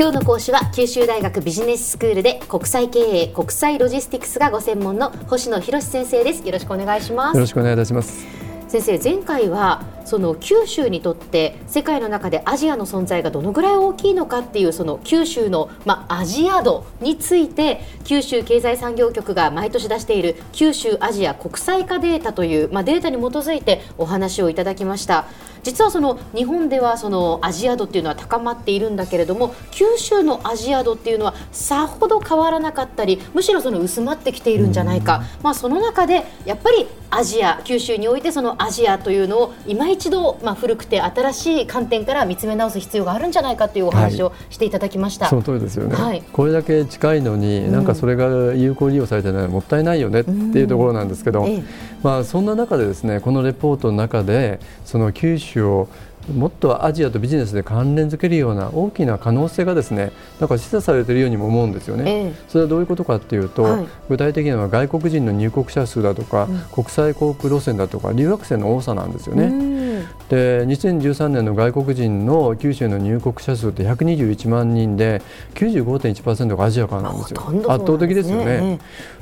今日の講師は九州大学ビジネススクールで国際経営国際ロジスティクスがご専門の星野博先生です。よろしくお願いします。よろしくお願いいたします。先生前回はその九州にとって世界の中でアジアの存在がどのぐらい大きいのかっていうその九州の、まあ、アジア度について九州経済産業局が毎年出している九州アジア国際化データという、まあ、データに基づいてお話をいただきました。実はその日本ではそのアジア度っていうのは高まっているんだけれども九州のアジア度っていうのはさほど変わらなかったりむしろその薄まってきているんじゃないか、まあ、その中でやっぱりアジア九州においてそのアジアというのを今一度、まあ、古くて新しい観点から見つめ直す必要があるんじゃないかというお話をしていただきました、はい、その通りですよね、はい、これだけ近いのに、うん、なんかそれが有効利用されてないのはもったいないよねっていうところなんですけど、うんええ、まあ、そんな中でですねこのレポートの中でその九州をもっとアジアとビジネスで関連づけるような大きな可能性がですねなんか示唆されているようにも思うんですよね、ええ、それはどういうことかというと、はい、具体的には外国人の入国者数だとか、うん、国際航空路線だとか留学生の多さなんですよね。で2013年の外国人の九州の入国者数って121万人で95.1%がアジアからなんですよ、圧倒的ですよね。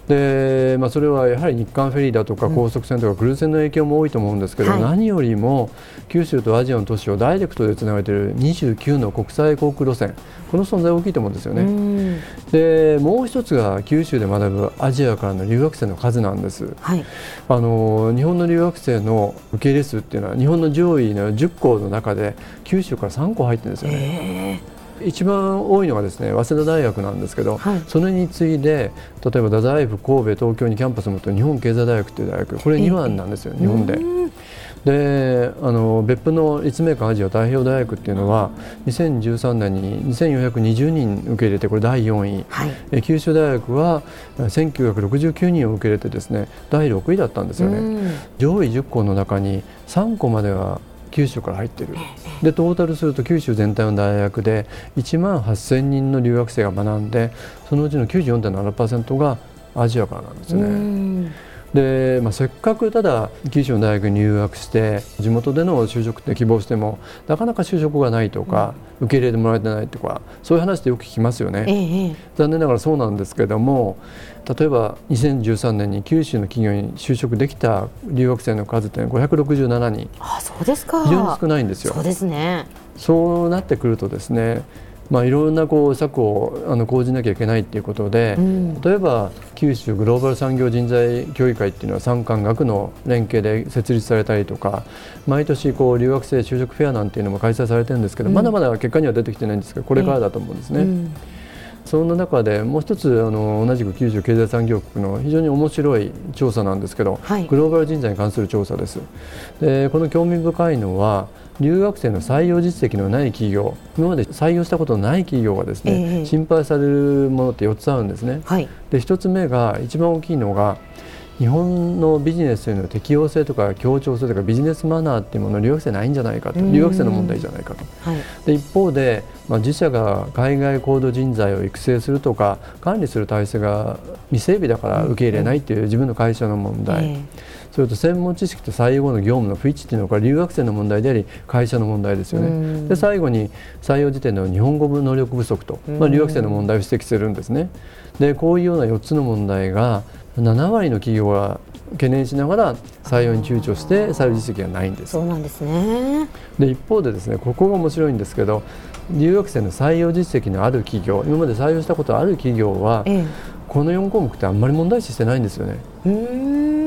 でまあ、それはやはり日韓フェリーだとか高速船とかクルーズ船の影響も多いと思うんですけど、はい、何よりも九州とアジアの都市をダイレクトでつなげている29の国際航空路線この存在大きいと思うんですよね。でもう一つが九州で学ぶアジアからの留学生の数なんです。はい、あの日本の留学生の受け入れ数っていうのは日本の上位の10校の中で九州から3校入ってるんですよね。一番多いのがですね早稲田大学なんですけど、はい、それに次いで例えば太宰府神戸東京にキャンパスを持って日本経済大学という大学これ2番なんですよ、日本で。であの別府の立命館アジア太平洋大学っていうのは2013年に2420人受け入れてこれ第4位、はい、九州大学は1969人を受け入れてですね第6位だったんですよね。上位10校の中に3校までは九州から入っているでトータルすると九州全体の大学で1万8000人の留学生が学んでそのうちの94.7%がアジアからなんですね。で、まあ、せっかくただ九州の大学に入学して地元での就職って希望してもなかなか就職がないとか、うん、受け入れてもらえてないとかそういう話ってよく聞きますよね、ええ、残念ながらそうなんですけども例えば2013年に九州の企業に就職できた留学生の数って567人。あそうですか。非常に少ないんですよ。そうですね。そうなってくるとですねまあ、いろんなこう策をあの講じなきゃいけないということで、うん、例えば九州グローバル産業人材協議会っていうのは産官学の連携で設立されたりとか毎年こう留学生就職フェアなんていうのも開催されてるんですけど、うん、まだまだ結果には出てきてないんですけどこれからだと思うんですね。うんそんな中でもう一つあの同じく九州経済産業局の非常に面白い調査なんですけど、はい、グローバル人材に関する調査です。でこの興味深いのは留学生の採用実績のない企業今まで採用したことのない企業がですね、えー、心配されるものって4つあるんですね。はい、で1つ目が一番大きいのが日本のビジネスへの適応性とか協調性とかビジネスマナーっていうもの留学生ないんじゃないかと。留学生の問題じゃないかと、はい、で一方で、まあ、自社が海外高度人材を育成するとか管理する体制が未整備だから受け入れないっていう自分の会社の問題、えー、それと専門知識と採用後の業務の不一致っていうのは留学生の問題であり会社の問題ですよね。で最後に採用時点の日本語能力不足と、まあ、留学生の問題を指摘するんですね。でこういうような4つの問題が7割の企業は懸念しながら採用に躊躇して採用実績がないんです。そうなんですね。で一方でですねここが面白いんですけど留学生の採用実績のある企業今まで採用したことある企業は、ええ、この4項目ってあんまり問題視してないんですよね。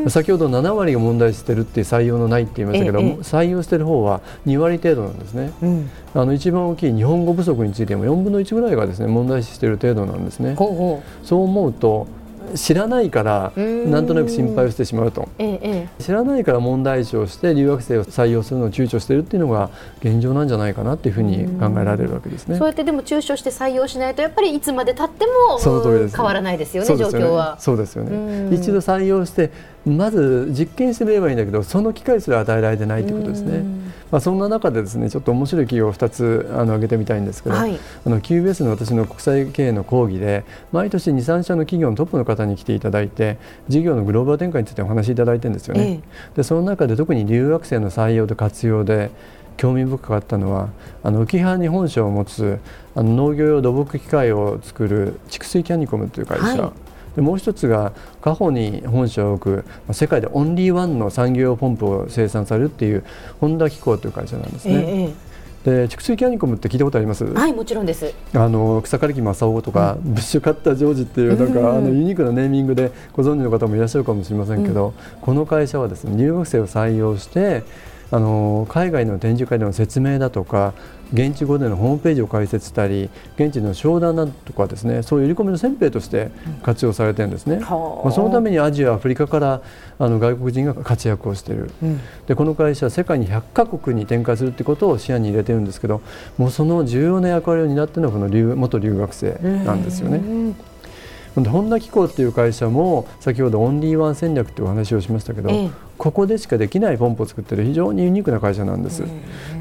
先ほど7割が問題してるって採用のないって言いましたけど、ええ、採用してる方は2割程度なんですね、うん、あの一番大きい日本語不足についても4分の1ぐらいがですね問題視している程度なんですね。ほうほう。そう思うと知らないからなんとなく心配をしてしまうと、ええ、知らないから問題視をして留学生を採用するのを躊躇しているっていうのが現状なんじゃないかなっていうふうに考えられるわけですね。そうやってでも躊躇して採用しないとやっぱりいつまでたってもその通りです、変わらないですよね状況は。そうですよね。一度採用してまず実験してみればいいんだけどその機会すら与えられてないということですね。まあ、そんな中でですねちょっと面白い企業を2つあの挙げてみたいんですけど、はい、あの QBS の私の国際経営の講義で毎年2、3社の企業のトップの方に来ていただいて事業のグローバル展開についてお話しいただいてるんですよね。ええ、でその中で特に留学生の採用と活用で興味深かったのはあの浮羽に本社を持つあの農業用土木機械を作る蓄水キャニコムという会社、はい、でもう一つがカホに本社を置く世界でオンリーワンの産業用ポンプを生産されるっていうホンダ機構という会社なんですね。えーで蓄水キャニコムって聞いたことあります？はいもちろんです。あの草刈木正雄とか、うん、ブッシュカッタージョージっていうなんか、うん、あのユニークなネーミングでご存知の方もいらっしゃるかもしれませんけど、うん、この会社はですね留学生を採用してあの海外の展示会での説明だとか現地語でのホームページを開設したり現地の商談だとかですねそういう売り込みの先兵として活用されてるんですね、うん、まあ、そのためにアジアアフリカからあの外国人が活躍をしている、うん、でこの会社は世界に100カ国に展開するということを視野に入れてるんですけどもうその重要な役割を担っているのはこの留元留学生なんですよね。ホンダ機構っていう会社も先ほどオンリーワン戦略っていうお話をしましたけど、ええ、ここでしかできないポンプを作ってる非常にユニークな会社なんです。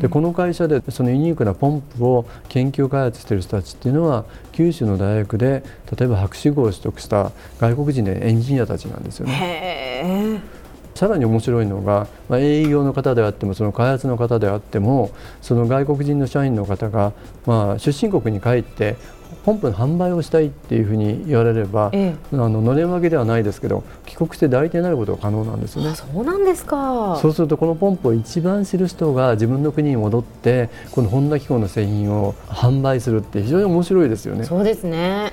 でこの会社でそのユニークなポンプを研究開発している人たちっていうのは九州の大学で例えば博士号を取得した外国人でエンジニアたちなんですよね。さらに面白いのが、まあ、営業の方であってもその開発の方であってもその外国人の社員の方が、まあ、出身国に帰ってポンプの販売をしたいっていうふうに言われれば、ええ、あののれん分けではないですけど帰国して代理店になることが可能なんですよね。そうなんですかそうするとこのポンプを一番知る人が自分の国に戻ってこのホンダ機構の製品を販売するって非常に面白いですよね。そうですね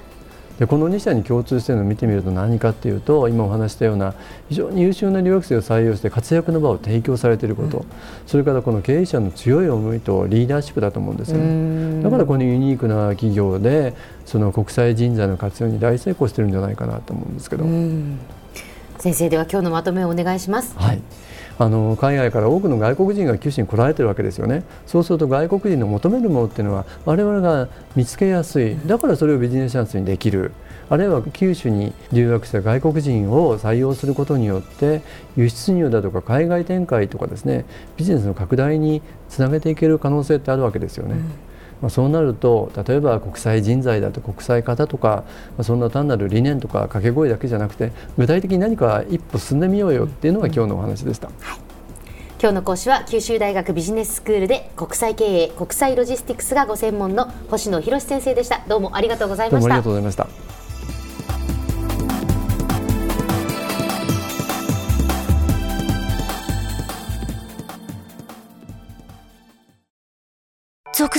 でこの2社に共通しているのを見てみると何かっていうと今お話したような非常に優秀な留学生を採用して活躍の場を提供されていること、うん、それからこの経営者の強い思いとリーダーシップだと思うんですよ。ねだからこのユニークな企業でその国際人材の活用に大成功してるんじゃないかなと思うんですけど。先生では今日のまとめをお願いします。はいあの海外から多くの外国人が九州に来られてるわけですよね。そうすると外国人の求めるものっていうのは我々が見つけやすい。だからそれをビジネスチャンスにできる。あるいは九州に留学した外国人を採用することによって輸出入だとか海外展開とかですねビジネスの拡大につなげていける可能性ってあるわけですよね。うん。まあ、そうなると例えば国際人材だと国際方とか、まあ、そんな単なる理念とか掛け声だけじゃなくて具体的に何か一歩進んでみようよっていうのが今日のお話でした。はい。今日の講師は九州大学ビジネススクールで国際経営国際ロジスティクスがご専門の星野博先生でした。どうもありがとうございました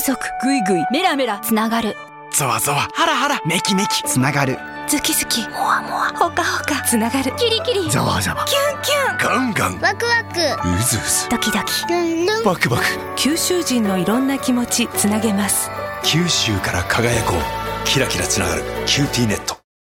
ありがとうございましたゾクゾクグイグイメラメラつながる。ゾワゾワ。ハラハラ。メキメキ。つながる。ズキズキ。モワモワホカホカつながる。キリキリ。ザワザワ。キュンキュン。ガンガン。ワクワク。うずうず。ドキドキ。ルンルン。バクバク。九州人のいろんな気持ちつなげます。九州から輝こう。キラキラつながる。キューティーネット